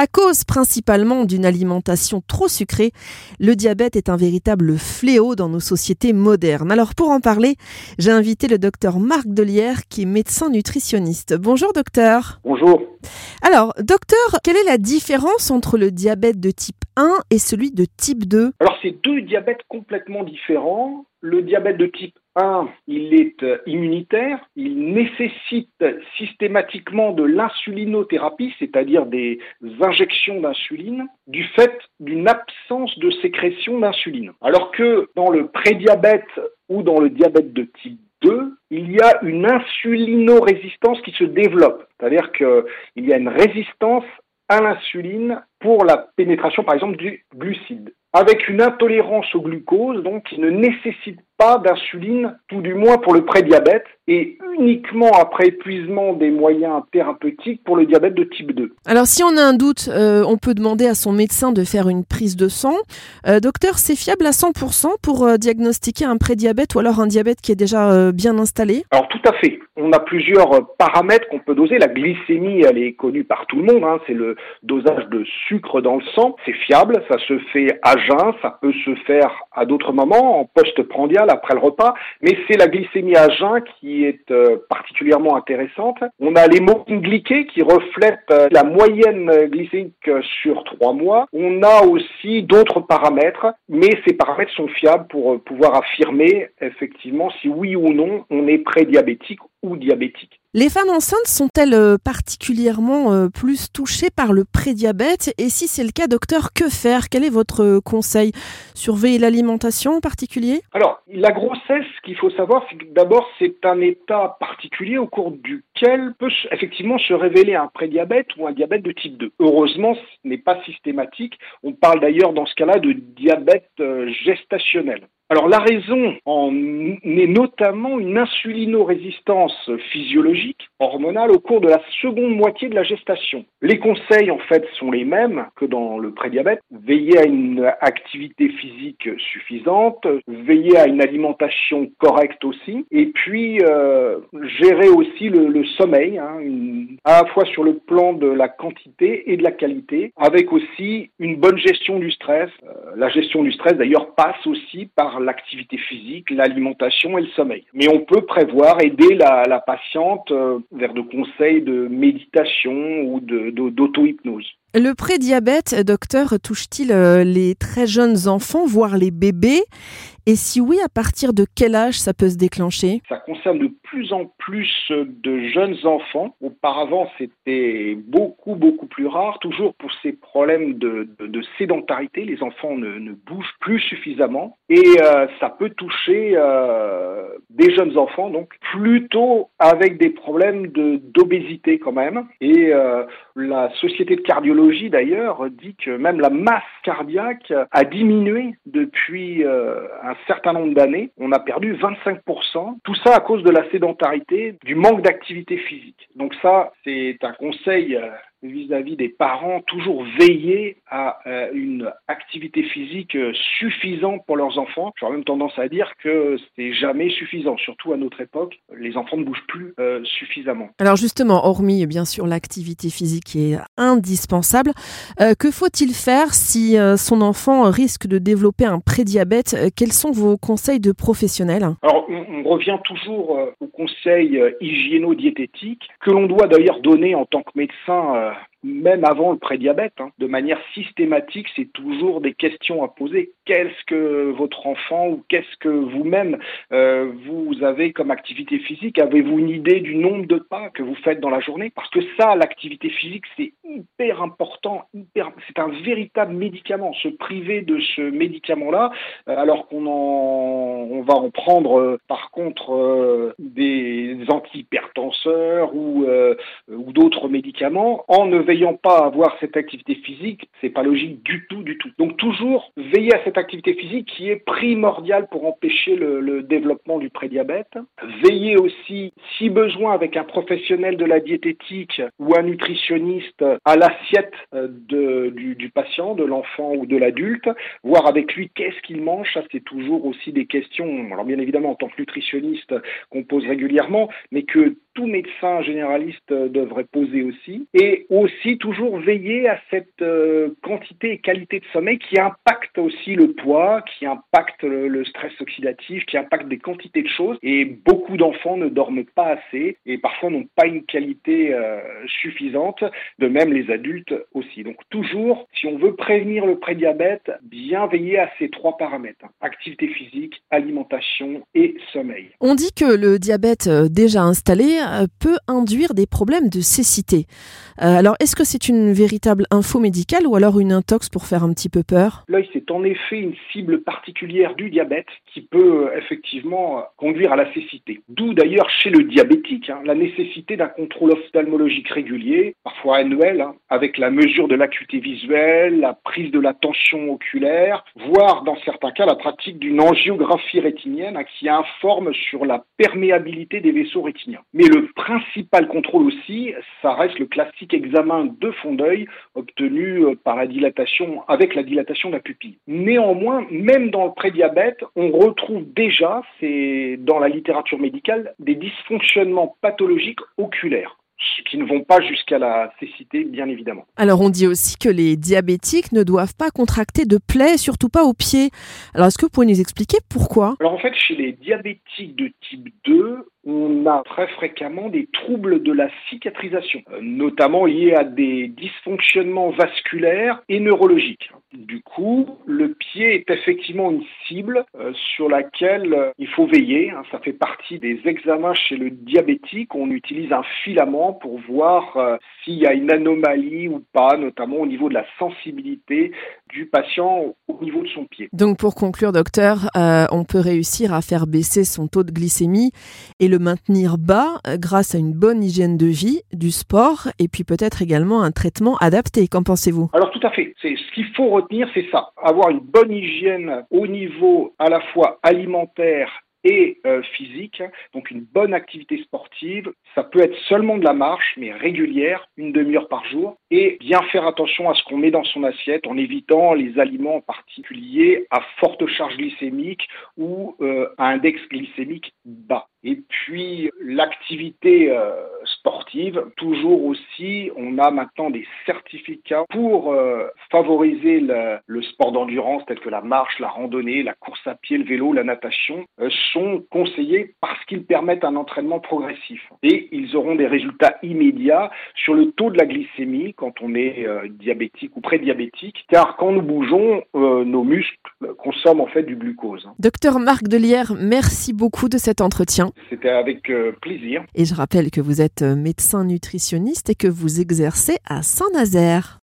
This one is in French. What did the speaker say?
À cause principalement d'une alimentation trop sucrée, le diabète est un véritable fléau dans nos sociétés modernes. Alors pour en parler, j'ai invité le docteur Marc Delière qui est médecin nutritionniste. Bonjour docteur. Bonjour. Alors docteur, quelle est la différence entre le diabète de type 1 et celui de type 2 Alors c'est deux diabètes complètement différents. Le diabète de type 1, il est euh, immunitaire, il nécessite systématiquement de l'insulinothérapie, c'est-à-dire des injections d'insuline, du fait d'une absence de sécrétion d'insuline. Alors que dans le prédiabète ou dans le diabète de type 2, il y a une insulinorésistance qui se développe, c'est-à-dire qu'il y a une résistance à l'insuline pour la pénétration, par exemple, du glucide, avec une intolérance au glucose, donc qui ne nécessite pas d'insuline, tout du moins pour le prédiabète, et uniquement après épuisement des moyens thérapeutiques pour le diabète de type 2. Alors si on a un doute, euh, on peut demander à son médecin de faire une prise de sang. Euh, docteur, c'est fiable à 100% pour euh, diagnostiquer un prédiabète ou alors un diabète qui est déjà bien installé? Alors tout à fait. On a plusieurs paramètres qu'on peut doser. La glycémie, elle est connue par tout le monde. Hein. C'est le dosage de sucre dans le sang. C'est fiable, ça se fait à jeun, ça peut se faire à d'autres moments, en post-prandial, après le repas. Mais c'est la glycémie à jeun qui est euh, particulièrement intéressante. On a l'hémoglobine glyquée qui reflète euh, la moyenne glycémique sur trois mois. On a aussi d'autres paramètres, mais ces paramètres sont fiables pour euh, pouvoir affirmer effectivement si oui ou non on est prédiabétique ou. Les femmes enceintes sont-elles euh, particulièrement euh, plus touchées par le prédiabète? Et si c'est le cas, docteur, que faire? Quel est votre euh, conseil? Surveiller l'alimentation en particulier? Alors, la grossesse, ce qu'il faut savoir, c'est que d'abord, c'est un état particulier au cours duquel peut effectivement se révéler un prédiabète ou un diabète de type 2. Heureusement, ce n'est pas systématique. On parle d'ailleurs dans ce cas-là de diabète gestationnel. Alors la raison en est notamment une insulinorésistance physiologique hormonale au cours de la seconde moitié de la gestation. Les conseils en fait sont les mêmes que dans le prédiabète. Veiller à une activité physique suffisante, veiller à une alimentation correcte aussi, et puis euh, gérer aussi le, sommeil, hein, à la fois sur le plan de la quantité et de la qualité, avec aussi une bonne gestion du stress. Euh, la gestion du stress d'ailleurs passe aussi par l'activité physique, l'alimentation et le sommeil. Mais on peut prévoir aider la, patiente euh, vers de conseils de méditation ou d'auto-hypnose. Le prédiabète, docteur, touche-t-il euh, les très jeunes enfants, voire les bébés? Et si oui, à partir de quel âge ça peut se déclencher? Ça concerne de plus en plus de jeunes enfants. Auparavant, c'était beaucoup, beaucoup plus rare, toujours pour ces problèmes de, sédentarité. Les enfants ne, bougent plus suffisamment. Et euh, ça peut toucher euh, des jeunes enfants, donc plutôt avec des problèmes d'obésité quand même. Et la Société de cardiologie d'ailleurs dit que même la masse cardiaque a diminué depuis euh, un certain nombre d'années. On a perdu 25%. Tout ça à cause de la sédentarité, du manque d'activité physique. Donc ça, c'est un conseil vis-à-vis des parents, toujours veiller à euh, une activité physique euh, suffisante pour leurs enfants. J'aurais même tendance à dire que c'est jamais suffisant, surtout à notre époque. Les enfants ne bougent plus euh, suffisamment. Alors justement, hormis bien sûr l'activité physique qui est indispensable, que faut-il faire si son enfant risque de développer un prédiabète? Quels sont vos conseils de professionnels? Alors on, on, revient toujours aux conseils hygiéno-diététiques que l'on doit d'ailleurs donner en tant que médecin même avant le prédiabète, hein, de manière systématique, c'est toujours des questions à poser. Qu'est-ce que votre enfant ou qu'est-ce que vous-même euh, vous avez comme activité physique? Avez-vous une idée du nombre de pas que vous faites dans la journée? Parce que ça, l'activité physique, c'est hyper important, hyper, c'est un véritable médicament. Se priver de ce médicament-là, euh, alors qu'on en, on va en prendre euh, par contre des antihypertenseurs ou, ou d'autres médicaments, en ne veillant pas à avoir cette activité physique, c'est pas logique du tout, du tout. Donc toujours veiller à cette activité physique qui est primordiale pour empêcher le, développement du prédiabète. Veiller aussi, si besoin, avec un professionnel de la diététique ou un nutritionniste à l'assiette euh, du, du patient, de l'enfant ou de l'adulte, voir avec lui qu'est-ce qu'il mange. Ça, c'est toujours aussi des questions, alors bien évidemment en tant que nutritionniste qu'on pose régulièrement, mais que tout médecin généraliste devrait poser aussi. Et aussi toujours veiller à cette quantité et qualité de sommeil qui impacte aussi le poids, qui impacte le, stress oxydatif, qui impacte des quantités de choses. Et beaucoup d'enfants ne dorment pas assez et parfois n'ont pas une qualité suffisante. De même les adultes aussi. Donc toujours, si on veut prévenir le prédiabète, bien veiller à ces trois paramètres hein. activité physique, alimentation et sommeil. On dit que le diabète euh, déjà installé euh, peut induire des problèmes de cécité. Euh, alors, est-ce que c'est une véritable info médicale ou alors une intox pour faire un petit peu peur? L'œil, c'est en effet une cible particulière du diabète qui peut effectivement conduire à la cécité. D'où d'ailleurs chez le diabétique hein, la nécessité d'un contrôle ophtalmologique régulier, parfois annuel, hein, avec la mesure de l'acuité visuelle, la prise de la tension oculaire, voire dans certains cas la pratique d'une angiographie rétinienne hein, qui informe sur la perméabilité des vaisseaux rétiniens. Mais le principal contrôle aussi, ça reste le classique examen de fond d'œil obtenu euh, par la dilatation, avec la dilatation de la pupille. Néanmoins, même dans le prédiabète, on retrouve déjà, c'est dans la littérature médicale, des dysfonctionnements pathologiques oculaires qui ne vont pas jusqu'à la cécité, bien évidemment. Alors on dit aussi que les diabétiques ne doivent pas contracter de plaies, surtout pas aux pieds. Alors est-ce que vous pouvez nous expliquer pourquoi? Alors en fait, chez les diabétiques de type 2, on a très fréquemment des troubles de la cicatrisation, euh, notamment liés à des dysfonctionnements vasculaires et neurologiques. Du coup, le pied est effectivement une cible euh, sur laquelle euh, il faut veiller. Hein. Ça fait partie des examens chez le diabétique. On utilise un filament pour voir s'il y a une anomalie ou pas, notamment au niveau de la sensibilité du patient au niveau de son pied. Donc pour conclure, docteur, on peut réussir à faire baisser son taux de glycémie et le maintenir bas euh, grâce à une bonne hygiène de vie, du sport et puis peut-être également un traitement adapté. Qu'en pensez-vous? Alors tout à fait. C'est ce qu'il faut retenir, c'est ça. Avoir une bonne hygiène au niveau à la fois alimentaire et euh, physique, donc une bonne activité sportive. Ça peut être seulement de la marche, mais régulière, une demi-heure par jour, et bien faire attention à ce qu'on met dans son assiette en évitant les aliments en particulier à forte charge glycémique ou euh, à index glycémique bas. Et puis l'activité euh, sportive, toujours aussi, on a maintenant des certificats pour favoriser le, sport d'endurance tel que la marche, la randonnée, la course à pied, le vélo, la natation sont conseillés parce qu'ils permettent un entraînement progressif. Et ils auront des résultats immédiats sur le taux de la glycémie quand on est euh, diabétique ou prédiabétique, car quand nous bougeons, euh, nos muscles consomment en fait du glucose. Docteur Marc Delière, merci beaucoup de cet entretien. C'était avec euh, plaisir. Et je rappelle que vous êtes médecin nutritionniste et que vous exercez à Saint-Nazaire.